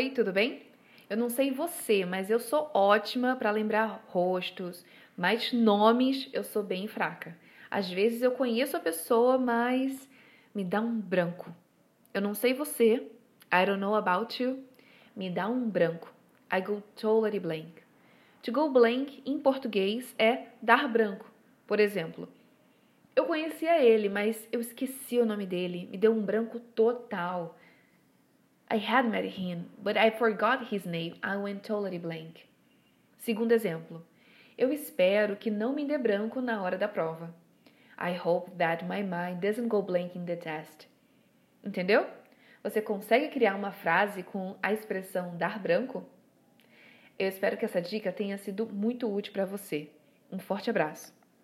Oi, tudo bem? Eu não sei você, mas eu sou ótima para lembrar rostos, mas nomes eu sou bem fraca. Às vezes eu conheço a pessoa, mas me dá um branco. Eu não sei você. I don't know about you. Me dá um branco. I go totally blank. To go blank em português é dar branco. Por exemplo, eu conhecia ele, mas eu esqueci o nome dele. Me deu um branco total. I had met him, but I forgot his name. I went totally blank. Segundo exemplo. Eu espero que não me dê branco na hora da prova. I hope that my mind doesn't go blank in the test. Entendeu? Você consegue criar uma frase com a expressão dar branco? Eu espero que essa dica tenha sido muito útil para você. Um forte abraço!